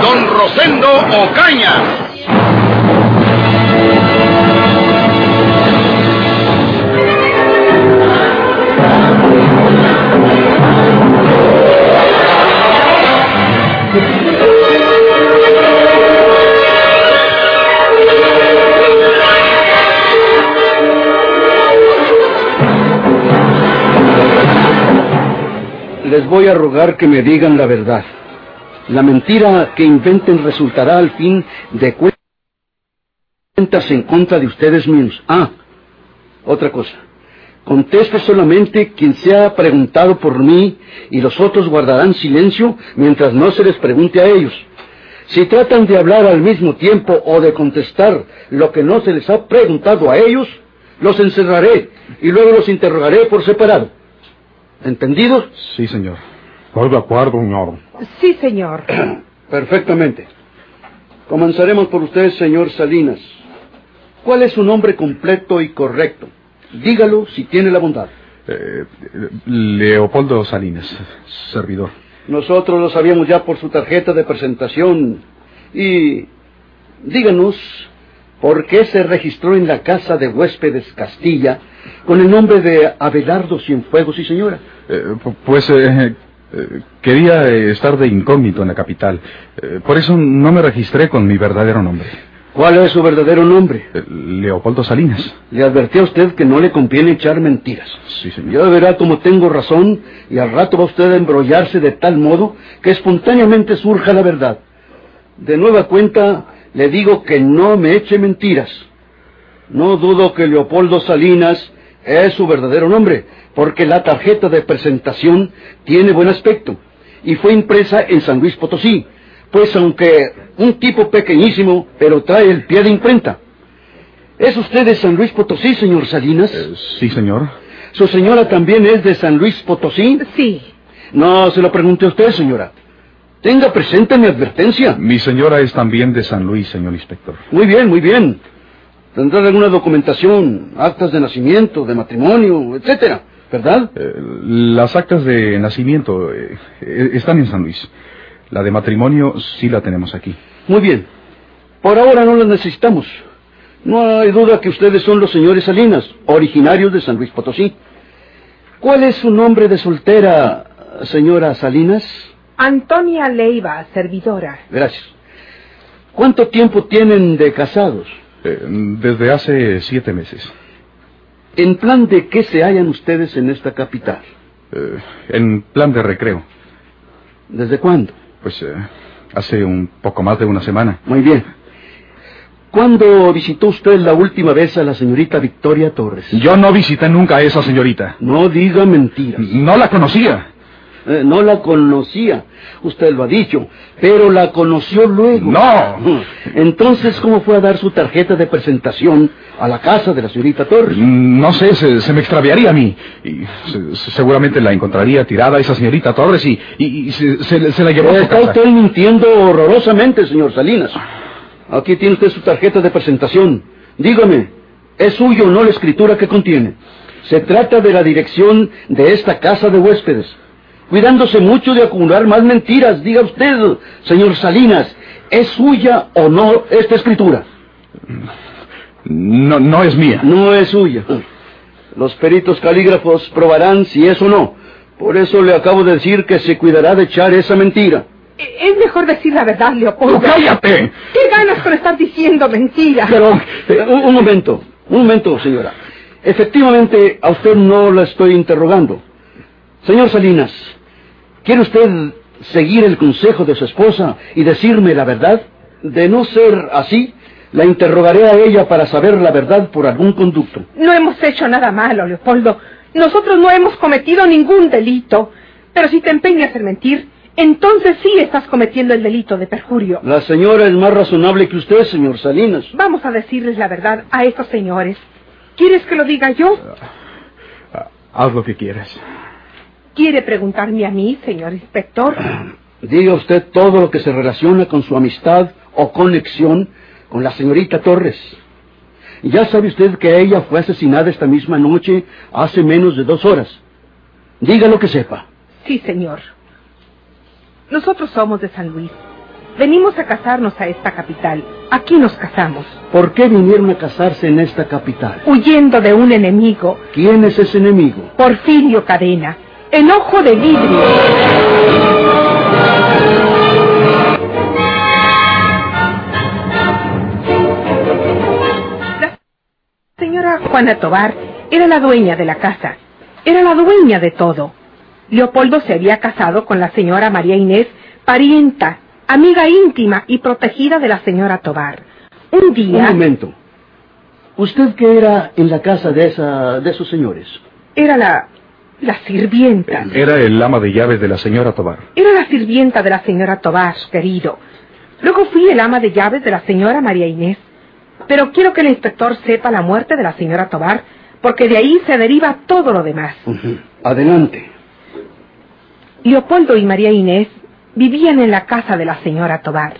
don Rosendo Ocaña. Les voy a rogar que me digan la verdad. La mentira que inventen resultará al fin de cuentas en contra de ustedes mismos. Ah, otra cosa. Conteste solamente quien se ha preguntado por mí y los otros guardarán silencio mientras no se les pregunte a ellos. Si tratan de hablar al mismo tiempo o de contestar lo que no se les ha preguntado a ellos, los encerraré y luego los interrogaré por separado. ¿Entendidos? Sí, señor. Estoy de acuerdo, señor. Sí, señor. Perfectamente. Comenzaremos por usted, señor Salinas. ¿Cuál es su nombre completo y correcto? Dígalo si tiene la bondad. Eh, Leopoldo Salinas, servidor. Nosotros lo sabíamos ya por su tarjeta de presentación. Y díganos, ¿por qué se registró en la casa de huéspedes Castilla con el nombre de Abelardo Cienfuegos y señora? Eh, pues eh, eh, quería estar de incógnito en la capital. Eh, por eso no me registré con mi verdadero nombre. ¿Cuál es su verdadero nombre? Eh, Leopoldo Salinas. Le advertí a usted que no le conviene echar mentiras. Sí, señor. Ya verá como tengo razón y al rato va usted a embrollarse de tal modo que espontáneamente surja la verdad. De nueva cuenta, le digo que no me eche mentiras. No dudo que Leopoldo Salinas es su verdadero nombre, porque la tarjeta de presentación tiene buen aspecto y fue impresa en San Luis Potosí, pues aunque un tipo pequeñísimo, pero trae el pie de imprenta. ¿Es usted de San Luis Potosí, señor Salinas? Eh, sí, señor. ¿Su señora también es de San Luis Potosí? Sí. No se lo pregunte a usted, señora. Tenga presente mi advertencia. Mi señora es también de San Luis, señor inspector. Muy bien, muy bien. Tendrá alguna documentación, actas de nacimiento, de matrimonio, etcétera, ¿verdad? Eh, las actas de nacimiento eh, eh, están en San Luis. La de matrimonio sí la tenemos aquí. Muy bien. Por ahora no las necesitamos. No hay duda que ustedes son los señores Salinas, originarios de San Luis Potosí. ¿Cuál es su nombre de soltera, señora Salinas? Antonia Leiva, servidora. Gracias. ¿Cuánto tiempo tienen de casados? Eh, desde hace siete meses. ¿En plan de qué se hallan ustedes en esta capital? Eh, en plan de recreo. ¿Desde cuándo? Pues eh, hace un poco más de una semana. Muy bien. ¿Cuándo visitó usted la última vez a la señorita Victoria Torres? Yo no visité nunca a esa señorita. No diga mentiras. No la conocía. Eh, no la conocía, usted lo ha dicho, pero la conoció luego. No. Entonces, ¿cómo fue a dar su tarjeta de presentación a la casa de la señorita Torres? No sé, se, se me extraviaría a mí. Y se- se- seguramente la encontraría tirada esa señorita Torres y, y- y se, se- se la llevó a su Está casa. usted mintiendo horrorosamente, señor Salinas. Aquí tiene usted su tarjeta de presentación. Dígame, ¿es suyo o no la escritura que contiene? Se trata de la dirección de esta casa de huéspedes. Cuidándose mucho de acumular más mentiras, diga usted, señor Salinas, ¿es suya o no esta escritura? No, no es mía. No es suya. Los peritos calígrafos probarán si es o no. Por eso le acabo de decir que se cuidará de echar esa mentira. E- Es mejor decir la verdad, Leopoldo. ¡Cállate! ¿Qué ganas con estar diciendo mentiras? Pero, eh, un, un momento, un momento, señora. Efectivamente, a usted no la estoy interrogando. Señor Salinas, ¿quiere usted seguir el consejo de su esposa y decirme la verdad? De no ser así, la interrogaré a ella para saber la verdad por algún conducto. No hemos hecho nada malo, Leopoldo. Nosotros no hemos cometido ningún delito. Pero si te empeñas en mentir, entonces sí estás cometiendo el delito de perjurio. La señora es más razonable que usted, señor Salinas. Vamos a decirles la verdad a estos señores. ¿Quieres que lo diga yo? Haz lo que quieras. ¿Quiere preguntarme a mí, señor inspector? Diga usted todo lo que se relaciona con su amistad o conexión con la señorita Torres. Ya sabe usted que ella fue asesinada esta misma noche hace menos de dos horas. Diga lo que sepa. Sí, señor. Nosotros somos de San Luis. Venimos a casarnos a esta capital. Aquí nos casamos. ¿Por qué vinieron a casarse en esta capital? Huyendo de un enemigo. ¿Quién es ese enemigo? Porfirio Cadena. Enojo de vidrio. La señora Juana Tobar era la dueña de la casa. Era la dueña de todo. Leopoldo se había casado con la señora María Inés, parienta, amiga íntima y protegida de la señora Tobar. Un Un día momento. ¿Usted qué era en la casa de, esa, de esos señores? era la, la sirvienta. Era el ama de llaves de la señora Tobar. Era la sirvienta de la señora Tobar, querido. Luego fui el ama de llaves de la señora María Inés. Pero quiero que el inspector sepa la muerte de la señora Tobar, porque de ahí se deriva todo lo demás. Adelante. Leopoldo y María Inés vivían en la casa de la señora Tobar.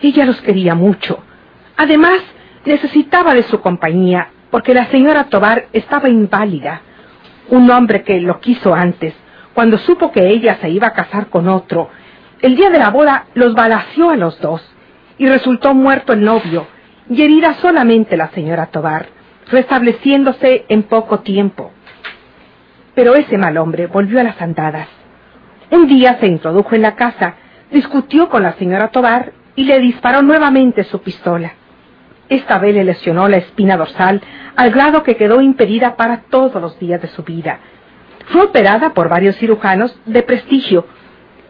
Ella los quería mucho. Además, necesitaba de su compañía, porque la señora Tobar estaba inválida. Un hombre que lo quiso antes, cuando supo que ella se iba a casar con otro, el día de la boda los balació a los dos, y resultó muerto el novio, y herida solamente la señora Tobar, restableciéndose en poco tiempo. Pero ese mal hombre volvió a las andadas. Un día se introdujo en la casa, discutió con la señora Tobar y le disparó nuevamente su pistola. Esta vez le lesionó la espina dorsal al grado que quedó impedida para todos los días de su vida. Fue operada por varios cirujanos de prestigio,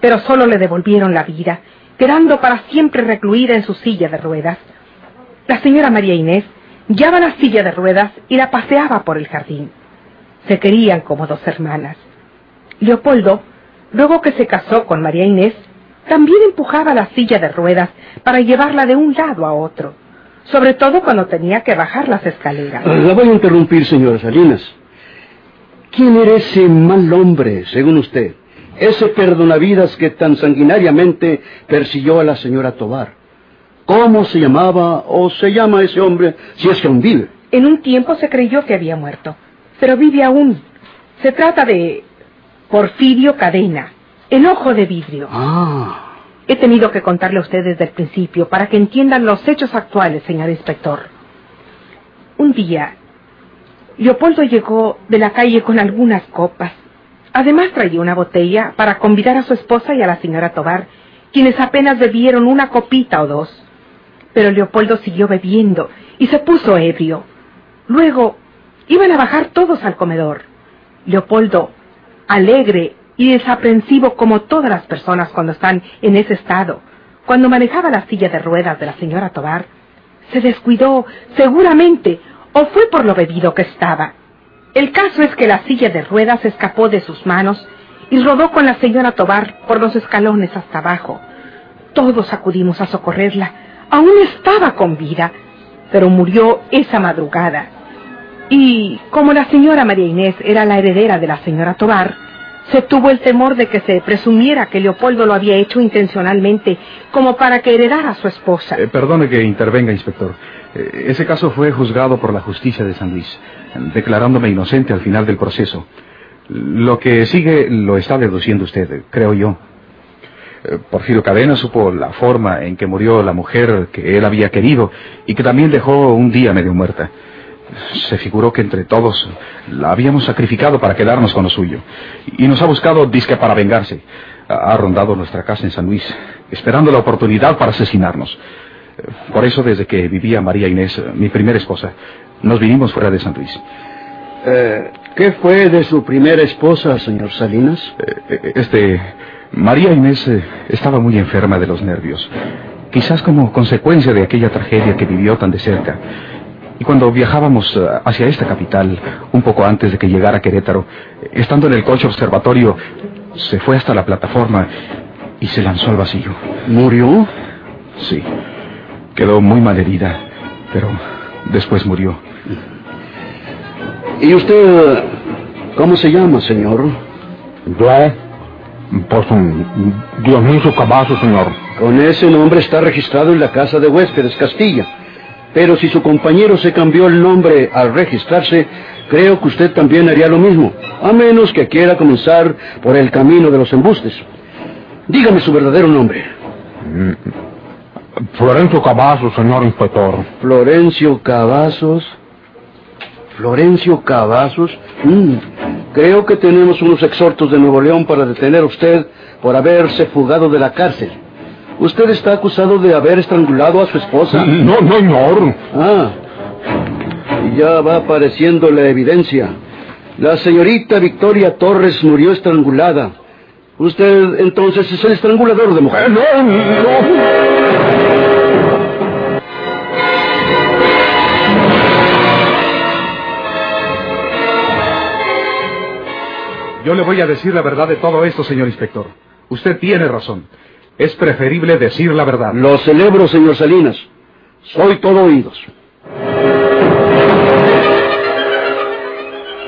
pero solo le devolvieron la vida, quedando para siempre recluida en su silla de ruedas. La señora María Inés llevaba la silla de ruedas y la paseaba por el jardín. Se querían como dos hermanas. Leopoldo, luego que se casó con María Inés, también empujaba la silla de ruedas para llevarla de un lado a otro, sobre todo cuando tenía que bajar las escaleras. Ah, La voy a interrumpir, señora Salinas. ¿Quién era ese mal hombre, según usted? Ese perdonavidas que tan sanguinariamente persiguió a la señora Tobar. ¿Cómo se llamaba o se llama ese hombre si es que aún vive? En un tiempo se creyó que había muerto, pero vive aún. Se trata de Porfirio Cadena, enojo de vidrio. Ah, He tenido que contarle a usted desde el principio para que entiendan los hechos actuales, señor inspector. Un día, Leopoldo llegó de la calle con algunas copas. Además traía una botella para convidar a su esposa y a la señora Tobar, quienes apenas bebieron una copita o dos. Pero Leopoldo siguió bebiendo y se puso ebrio. Luego iban a bajar todos al comedor. Leopoldo, alegre y desaprensivo como todas las personas cuando están en ese estado, cuando manejaba la silla de ruedas de la señora Tobar, se descuidó seguramente o fue por lo bebido que estaba. El caso es que la silla de ruedas escapó de sus manos y rodó con la señora Tobar por los escalones hasta abajo. Todos acudimos a socorrerla. Aún estaba con vida, pero murió esa madrugada. Y como la señora María Inés era la heredera de la señora Tobar, se tuvo el temor de que se presumiera que Leopoldo lo había hecho intencionalmente, como para que heredara a su esposa. Eh, perdone que intervenga, inspector. Eh, ese caso fue juzgado por la justicia de San Luis, declarándome inocente al final del proceso. Lo que sigue lo está deduciendo usted, creo yo. Eh, Porfirio Cadena supo la forma en que murió la mujer que él había querido y que también dejó un día medio muerta. Se figuró que entre todos la habíamos sacrificado para quedarnos con lo suyo. Y nos ha buscado disque para vengarse. Ha rondado nuestra casa en San Luis, esperando la oportunidad para asesinarnos. Por eso, desde que vivía María Inés, mi primera esposa, nos vinimos fuera de San Luis. eh, ¿qué fue de su primera esposa, señor Salinas? Eh, eh, Este, María Inés estaba muy enferma de los nervios. Quizás como consecuencia de aquella tragedia que vivió tan de cerca. Y cuando viajábamos eh, hacia esta capital, un poco antes de que llegara Querétaro, estando en el coche observatorio, se fue hasta la plataforma y se lanzó al vacío. ¿Murió? Sí. Quedó muy mal herida, pero después murió. ¿Y usted cómo se llama, señor? Yo, pues, un Dionisio Cavazo, señor. Con ese nombre está registrado en la casa de huéspedes Castilla. Pero si su compañero se cambió el nombre al registrarse, creo que usted también haría lo mismo, a menos que quiera comenzar por el camino de los embustes. Dígame su verdadero nombre. Florencio Cavazos, señor inspector. Florencio Cavazos. Florencio Cavazos. Mm, creo que tenemos unos exhortos de Nuevo León para detener a usted por haberse fugado de la cárcel. Usted está acusado de haber estrangulado a su esposa. No, no, señor. Ah, ya va apareciendo la evidencia. La señorita Victoria Torres murió estrangulada. Usted entonces es el estrangulador de Eh, mujeres. No, no. Yo le voy a decir la verdad de todo esto, señor inspector. Usted tiene razón. Es preferible decir la verdad. Lo celebro, señor Salinas. Soy todo oídos.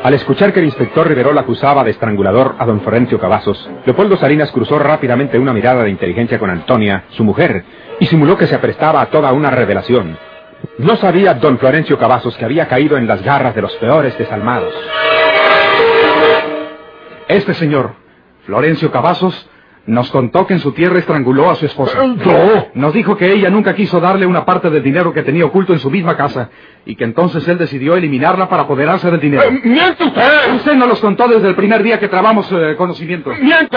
Al escuchar que el inspector Riverol acusaba de estrangulador a don Florencio Cavazos, Leopoldo Salinas cruzó rápidamente una mirada de inteligencia con Antonia, su mujer, y simuló que se aprestaba a toda una revelación. No sabía don Florencio Cavazos que había caído en las garras de los peores desalmados. Este señor, Florencio Cavazos, nos contó que en su tierra estranguló a su esposa. Yo. Nos dijo que ella nunca quiso darle una parte del dinero que tenía oculto en su misma casa y que entonces él decidió eliminarla para apoderarse del dinero. Eh, ¡Miente usted! Usted nos los contó desde el primer día que trabamos eh, conocimiento. ¡Miente!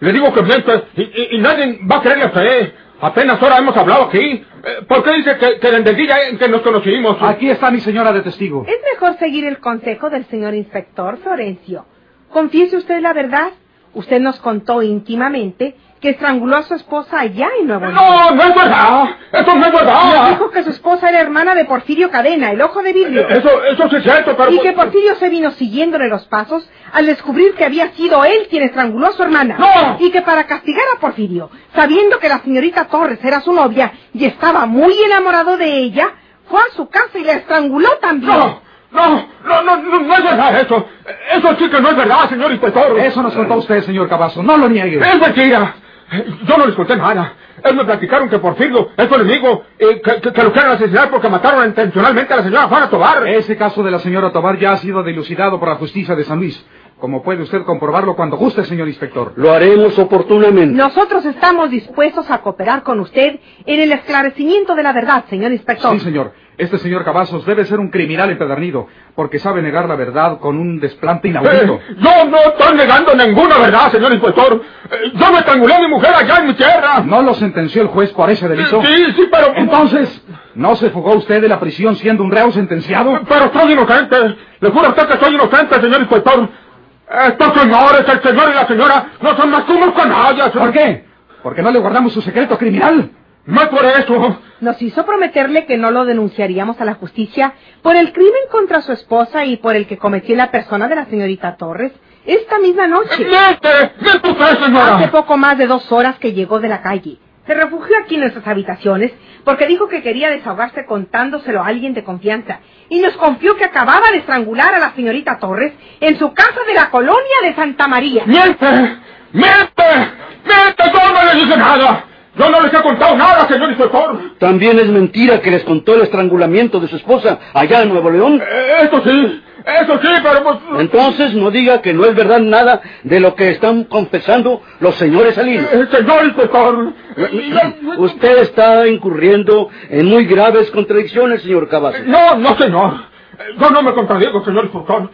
Le digo que miente y, y- y nadie va a creerle a usted. Apenas ahora hemos hablado aquí. Eh, ¿Por qué dice que, que desde el día en que nos conocimos? Aquí está mi señora de testigo. Es mejor seguir el consejo del señor inspector Florencio. Confiese usted la verdad. Usted nos contó íntimamente que estranguló a su esposa allá en Nuevo León. No, no es verdad. Eso no es Nos verdad. dijo que su esposa era hermana de Porfirio Cadena, el ojo de vidrio. Eso, eso sí es cierto, pero... Y que Porfirio se vino siguiéndole los pasos al descubrir que había sido él quien estranguló a su hermana. ¡No! Y que para castigar a Porfirio, sabiendo que la señorita Torres era su novia y estaba muy enamorado de ella, fue a su casa y la estranguló también. No, no, no, no, no, no es verdad eso. Eso sí que no es verdad, señor inspector. Eso nos contó usted, señor Cavazo. No lo niegue. Es mentira. Yo no les conté nada. Ellos me platicaron que Porfirio es su enemigo y que, que- que lo quieren asesinar porque mataron intencionalmente a la señora Juana Tobar. Ese caso de la señora Tobar ya ha sido dilucidado por la justicia de San Luis. Como puede usted comprobarlo cuando guste, señor inspector. Lo haremos oportunamente. Nosotros estamos dispuestos a cooperar con usted en el esclarecimiento de la verdad, señor inspector. Sí, señor. Este señor Cavazos debe ser un criminal empedernido, porque sabe negar la verdad con un desplante inaudito. Eh, yo no estoy negando ninguna verdad, señor inspector. Eh, yo me estrangulé a mi mujer allá en mi tierra. ¿No lo sentenció el juez por ese delito? Sí, sí, pero... Entonces, ¿no se fugó usted de la prisión siendo un reo sentenciado? Pero soy inocente. Le juro a usted que soy inocente, señor inspector. Estos señores, el señor y la señora, no son más que unos canallas. ¿Por qué? ¿Porque no le guardamos su secreto criminal? No es por eso. Nos hizo prometerle que no lo denunciaríamos a la justicia por el crimen contra su esposa y por el que cometió la persona de la señorita Torres esta misma noche. ¡Miente! ¡Miente usted, señora! Hace poco más de dos horas que llegó de la calle. Se refugió aquí en nuestras habitaciones porque dijo que quería desahogarse contándoselo a alguien de confianza. Y nos confió que acababa de estrangular a la señorita Torres en su casa de la colonia de Santa María. ¡Miente! ¡Miente! ¡Miente! ¡Yo no le dije nada! ¡Yo no les he contado nada, señor inspector! También es mentira que les contó el estrangulamiento de su esposa allá en Nuevo León. Eh, Eso sí, eso sí, pero pues... Entonces no diga que no es verdad nada de lo que están confesando los señores Salinas. Eh, Señor inspector... eh, yo- Usted está incurriendo en muy graves contradicciones, señor Cavazos. No, no, señor. Yo no me contradigo, señor inspector.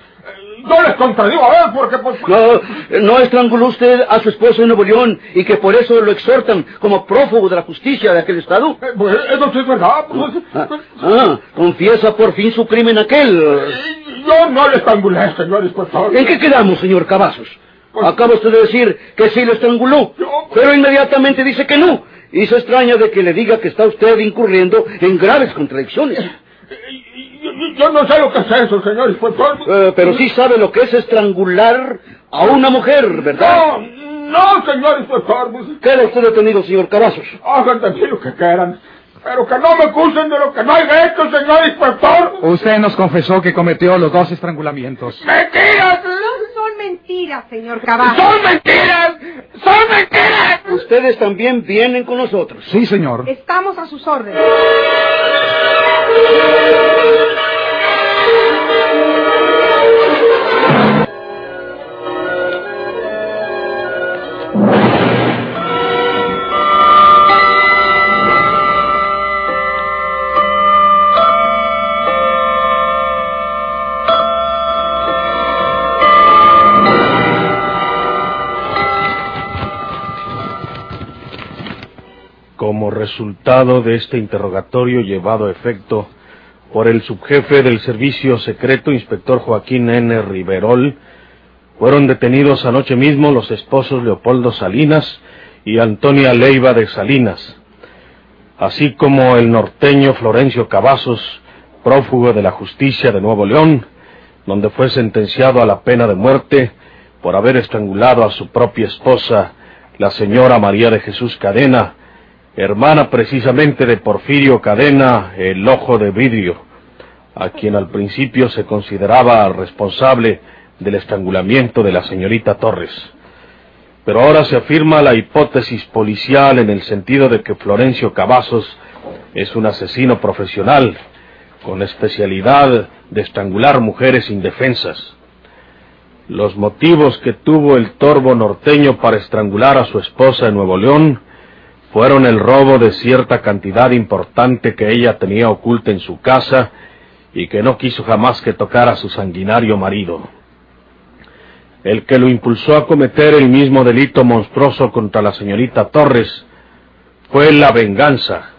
Eh, Yo les contradigo a él porque pues... No, no estranguló usted a su esposo en Nuevo León y que por eso lo exhortan como prófugo de la justicia de aquel estado. Eh, pues, eso sí es verdad. pues, Ah, pues, ah, confiesa por fin su crimen aquel. eh, Yo no le estrangulé, señor inspector. ¿En qué quedamos, señor Cavazos? Acaba usted de decir que sí lo estranguló, Yo- pero inmediatamente dice que no. Y se extraña de que le diga que está usted incurriendo en graves contradicciones. Yo, no sé lo que es eso, señor inspector. Eh, pero sí sabe lo que es estrangular a una mujer, ¿verdad? No, no, señor inspector. Pues, Queda usted detenido, señor Cavazos. hagan de lo que quieran. Pero que no me acusen de lo que no hay hecho, señor inspector. Usted nos confesó que cometió los dos estrangulamientos. ¡Mentiras! No son mentiras, señor Cavazos. ¡Son mentiras! ¡Son mentiras! Ustedes también vienen con nosotros. Sí, señor. Estamos a sus órdenes. Resultado de este interrogatorio llevado a efecto por el subjefe del Servicio Secreto, inspector Joaquín N. Riverol, fueron detenidos anoche mismo los esposos Leopoldo Salinas y Antonia Leiva de Salinas, así como el norteño Florencio Cavazos, prófugo de la justicia de Nuevo León, donde fue sentenciado a la pena de muerte por haber estrangulado a su propia esposa, la señora María de Jesús Cadena, hermana precisamente de Porfirio Cadena, el ojo de vidrio, a quien al principio se consideraba responsable del estrangulamiento de la señorita Torres. Pero ahora se afirma la hipótesis policial en el sentido de que Florencio Cavazos es un asesino profesional, con especialidad de estrangular mujeres indefensas. Los motivos que tuvo el torbo norteño para estrangular a su esposa en Nuevo León fueron el robo de cierta cantidad importante que ella tenía oculta en su casa y que no quiso jamás que tocara a su sanguinario marido. El que lo impulsó a cometer el mismo delito monstruoso contra la señorita Torres fue la venganza,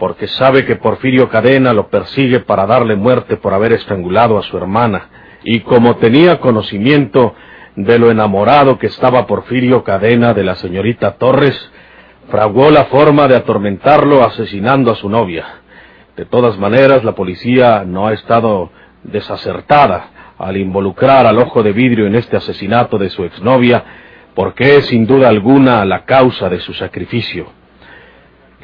porque sabe que Porfirio Cadena lo persigue para darle muerte por haber estrangulado a su hermana, y como tenía conocimiento de lo enamorado que estaba Porfirio Cadena de la señorita Torres, fraguó la forma de atormentarlo asesinando a su novia. De todas maneras, la policía no ha estado desacertada al involucrar al ojo de vidrio en este asesinato de su exnovia, porque es sin duda alguna la causa de su sacrificio.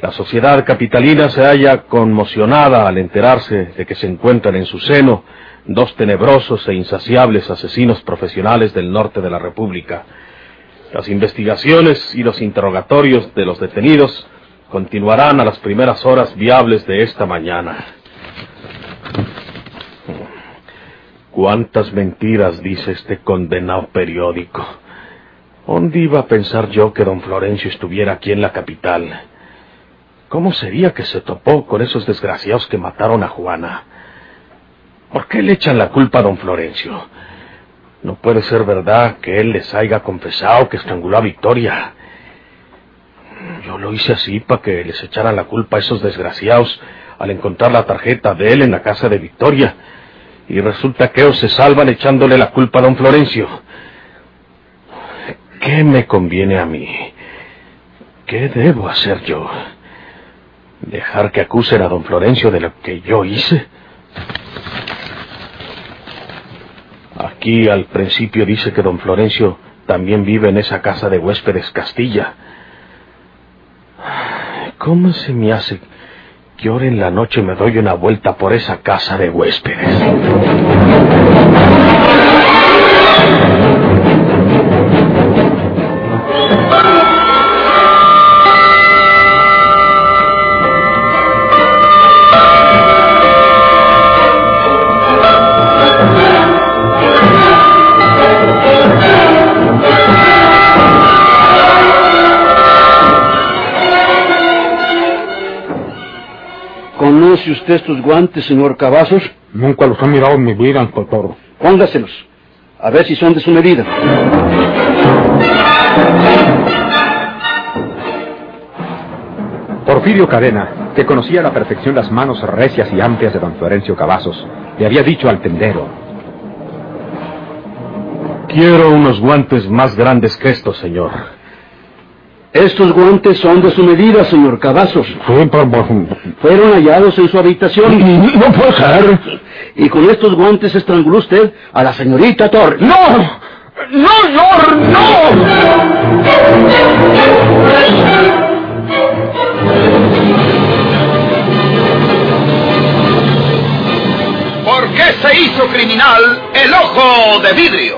La sociedad capitalina se halla conmocionada al enterarse de que se encuentran en su seno dos tenebrosos e insaciables asesinos profesionales del norte de la República. Las investigaciones y los interrogatorios de los detenidos continuarán a las primeras horas viables de esta mañana. ¿Cuántas mentiras dice este condenado periódico? ¿Dónde iba a pensar yo que don Florencio estuviera aquí en la capital? ¿Cómo sería que se topó con esos desgraciados que mataron a Juana? ¿Por qué le echan la culpa a don Florencio? No puede ser verdad que él les haya confesado que estranguló a Victoria. Yo lo hice así para que les echaran la culpa a esos desgraciados al encontrar la tarjeta de él en la casa de Victoria. Y resulta que ellos se salvan echándole la culpa a don Florencio. ¿Qué me conviene a mí? ¿Qué debo hacer yo? ¿Dejar que acusen a don Florencio de lo que yo hice? Aquí al principio dice que don Florencio también vive en esa casa de huéspedes Castilla. ¿Cómo se me hace que ahora en la noche me doy una vuelta por esa casa de huéspedes? ¿Conoce usted estos guantes, señor Cavazos? Nunca los he mirado en mi vida, inspector. Póngaselos. A ver si son de su medida. Porfirio Cadena, que conocía a la perfección las manos recias y amplias de don Florencio Cavazos, le había dicho al tendero, Quiero unos guantes más grandes que estos, señor. Estos guantes son de su medida, señor Cavazos. Fueron hallados en su habitación. No puede ser. Y con estos guantes estranguló usted a la señorita Torres. ¡No! ¡No, señor! ¡No! ¿Por qué se hizo criminal el ojo de vidrio?